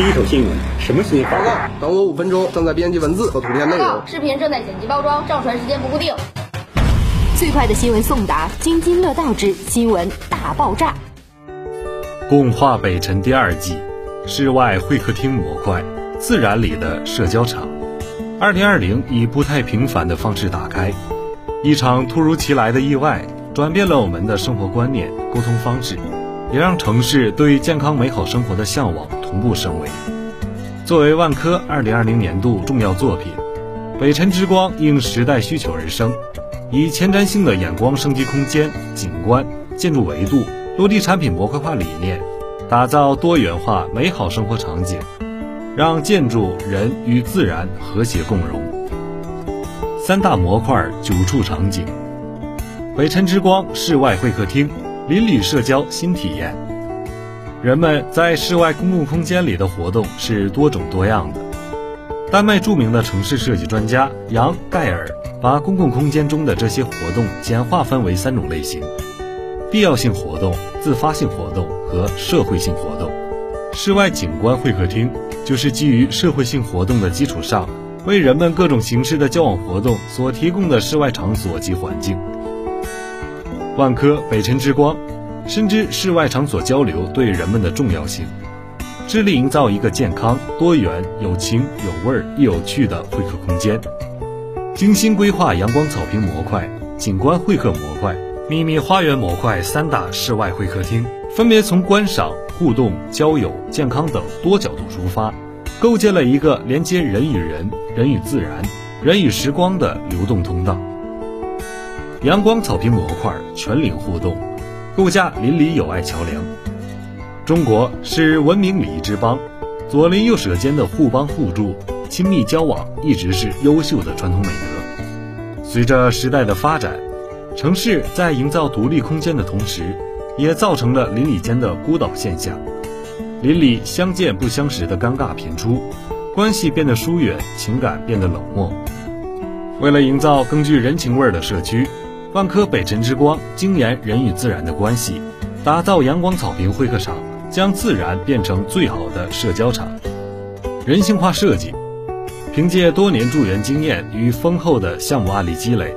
第一手新闻，什么新闻？报告，等我五分钟，正在编辑文字和图片内容。视频正在剪辑包装，上传时间不固定。最快的新闻送达，津津乐道之新闻大爆炸。共话北辰第二季，室外会客厅模块，自然里的社交场。二零二零以不太平凡的方式打开，一场突如其来的意外，转变了我们的生活观念、沟通方式，也让城市对健康美好生活的向往同步升维。作为万科二零二零年度重要作品，北辰之光应时代需求而生，以前瞻性的眼光升级空间、景观、建筑维度、落地产品模块化理念，打造多元化美好生活场景。让建筑、人与自然和谐共融。三大模块九处场景，北辰之光室外会客厅，邻里社交新体验。人们在室外公共空间里的活动是多种多样的。丹麦著名的城市设计专家杨盖尔把公共空间中的这些活动简化分为三种类型：必要性活动、自发性活动和社会性活动。室外景观会客厅。就是基于社会性活动的基础上，为人们各种形式的交往活动所提供的室外场所及环境。万科北辰之光深知室外场所交流对人们的重要性，致力营造一个健康、多元、有情、有味儿、又有趣的会客空间。精心规划阳光草坪模块、景观会客模块、秘密花园模块三大室外会客厅。分别从观赏、互动、交友、健康等多角度出发，构建了一个连接人与人、人与自然、人与时光的流动通道。阳光草坪模块全龄互动，构架邻里友爱桥梁。中国是文明礼仪之邦，左邻右舍间的互帮互助、亲密交往一直是优秀的传统美德。随着时代的发展，城市在营造独立空间的同时，也造成了邻里间的孤岛现象，邻里相见不相识的尴尬频出，关系变得疏远，情感变得冷漠。为了营造更具人情味的社区，万科北辰之光精研人与自然的关系，打造阳光草坪会客场，将自然变成最好的社交场。人性化设计，凭借多年助园经验与丰厚的项目案例积累，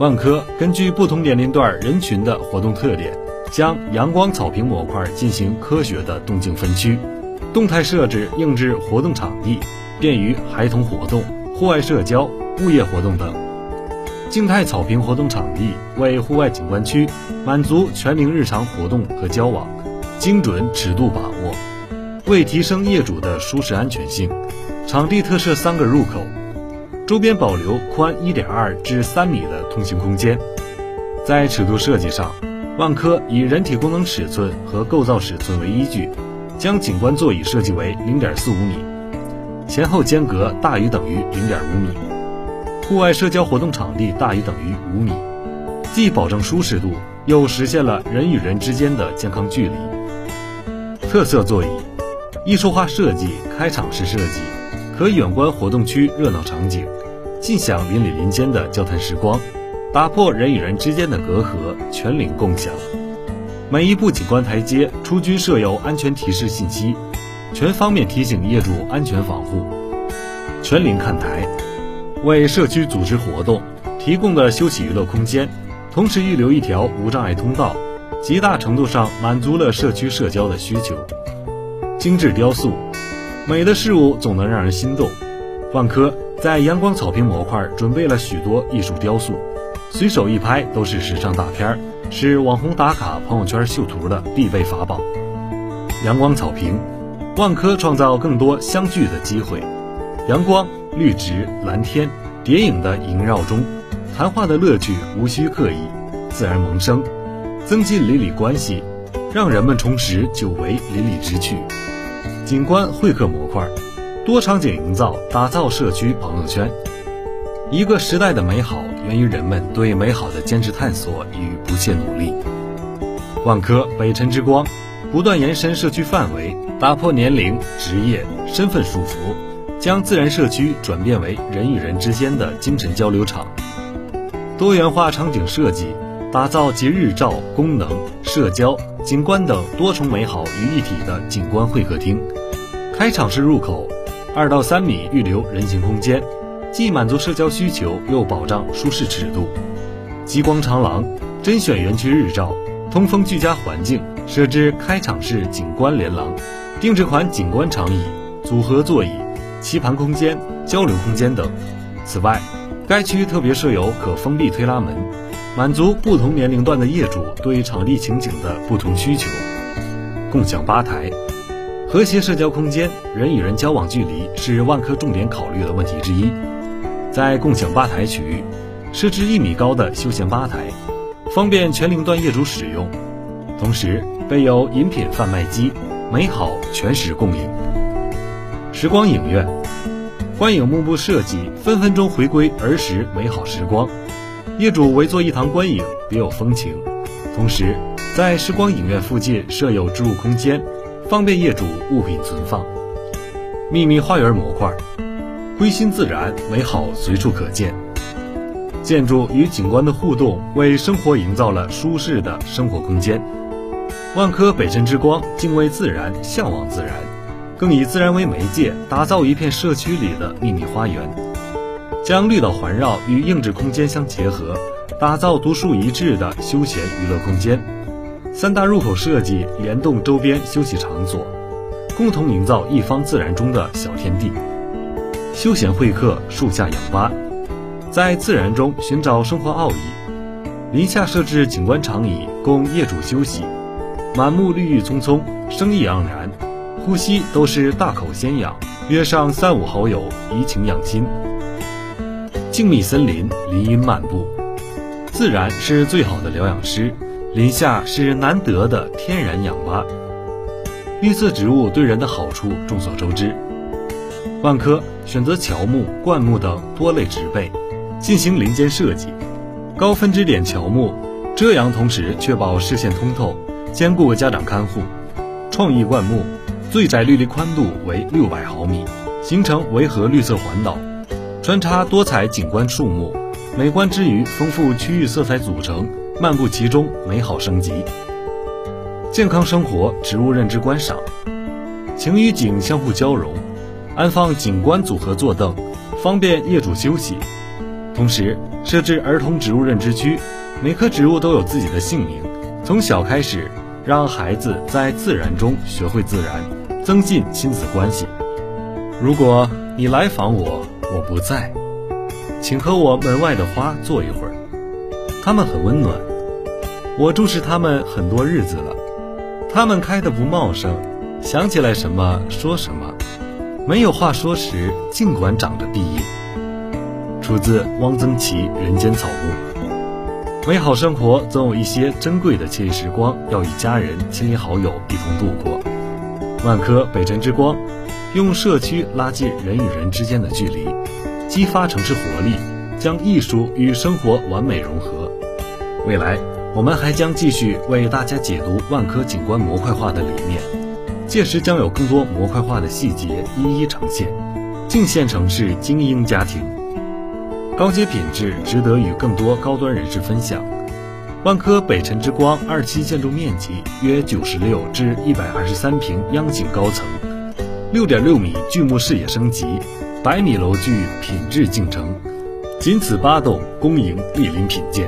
万科根据不同年龄段人群的活动特点。将阳光草坪模块进行科学的动静分区，动态设置硬质活动场地，便于孩童活动、户外社交、物业活动等；静态草坪活动场地为户外景观区，满足全民日常活动和交往，精准尺度把握。为提升业主的舒适安全性，场地特设三个入口，周边保留宽一点二至三米的通行空间。在尺度设计上。万科以人体功能尺寸和构造尺寸为依据，将景观座椅设计为零点四五米，前后间隔大于等于零点五米，户外社交活动场地大于等于五米，既保证舒适度，又实现了人与人之间的健康距离。特色座椅，艺术化设计，开场式设计，可远观活动区热闹场景，尽享邻里邻间的交谈时光。打破人与人之间的隔阂，全龄共享。每一步景观台阶出均设有安全提示信息，全方面提醒业主安全防护。全龄看台为社区组织活动提供的休息娱乐空间，同时预留一条无障碍通道，极大程度上满足了社区社交的需求。精致雕塑，美的事物总能让人心动。万科在阳光草坪模块准备了许多艺术雕塑。随手一拍都是时尚大片儿，是网红打卡、朋友圈秀图的必备法宝。阳光草坪，万科创造更多相聚的机会。阳光、绿植、蓝天蝶影的萦绕中，谈话的乐趣无需刻意，自然萌生，增进邻里关系，让人们重拾久违邻里之趣。景观会客模块，多场景营造，打造社区朋友圈。一个时代的美好源于人们对美好的坚持探索与不懈努力。万科北辰之光不断延伸社区范围，打破年龄、职业、身份束缚，将自然社区转变为人与人之间的精神交流场。多元化场景设计，打造集日照、功能、社交、景观等多重美好于一体的景观会客厅，开场式入口，二到三米预留人行空间，既满足社交需求，又保障舒适尺度。极光长廊，甄选园区日照，通风居家环境，设置开场式景观连廊，定制款景观长椅、组合座椅、棋盘空间、交流空间等。此外，该区特别设有可封闭推拉门，满足不同年龄段的业主对场地情景的不同需求。共享吧台，和谐社交空间，人与人交往距离是万科重点考虑的问题之一。在共享吧台区域，设置一米高的休闲吧台，方便全龄段业主使用。同时备有饮品贩卖机，美好全时供应。时光影院。观影幕布设计，分分钟回归儿时美好时光。业主围坐一堂观影，别有风情。同时，在时光影院附近设有置物空间，方便业主物品存放。秘密花园模块，归心自然，美好随处可见。建筑与景观的互动，为生活营造了舒适的生活空间。万科北辰之光，敬畏自然，向往自然。更以自然为媒介，打造一片社区里的秘密花园，将绿岛环绕与硬质空间相结合，打造独树一帜的休闲娱乐空间。三大入口设计联动周边休息场所，共同营造一方自然中的小天地。休闲会客，树下氧吧，在自然中寻找生活奥义。林下设置景观长椅供业主休息，满目绿意葱葱，生意盎然。呼吸都是大口鲜氧，约上三五好友，怡情养心。静谧森林，林荫漫步，自然是最好的疗养师，林下是难得的天然氧吧。绿色植物对人的好处众所周知，万科选择乔木、灌木等多类植被，进行林间设计，高分支点乔木，遮阳同时确保视线通透，兼顾家长看护。创意灌木。最窄绿地宽度为六百毫米，形成围合绿色环岛，穿插多彩景观树木，美观之余丰富区域色彩组成，漫步其中美好升级。健康生活植物认知观赏，情与景相互交融，安放景观组合坐凳，方便业主休息。同时设置儿童植物认知区，每棵植物都有自己的姓名，从小开始。让孩子在自然中学会自然，增进亲子关系。如果你来访我，我不在，请和我门外的花坐一会儿，它们很温暖。我注视它们很多日子了，它们开得不茂盛，想起来什么说什么，没有话说时，尽管长着碧叶。出自汪曾祺《人间草木》。美好生活总有一些珍贵的惬意时光，要与家人、亲邻好友一同度过。万科北辰之光，用社区拉近人与人之间的距离，激发城市活力，将艺术与生活完美融合。未来，我们还将继续为大家解读万科景观模块化的理念，届时将有更多模块化的细节一一呈现。敬县城市精英家庭。高阶品质值得与更多高端人士分享。万科北辰之光二期建筑面积约九十六至一百二十三平央景高层，六点六米巨幕视野升级，百米楼距品质竞争，仅此八栋，恭迎莅临品鉴。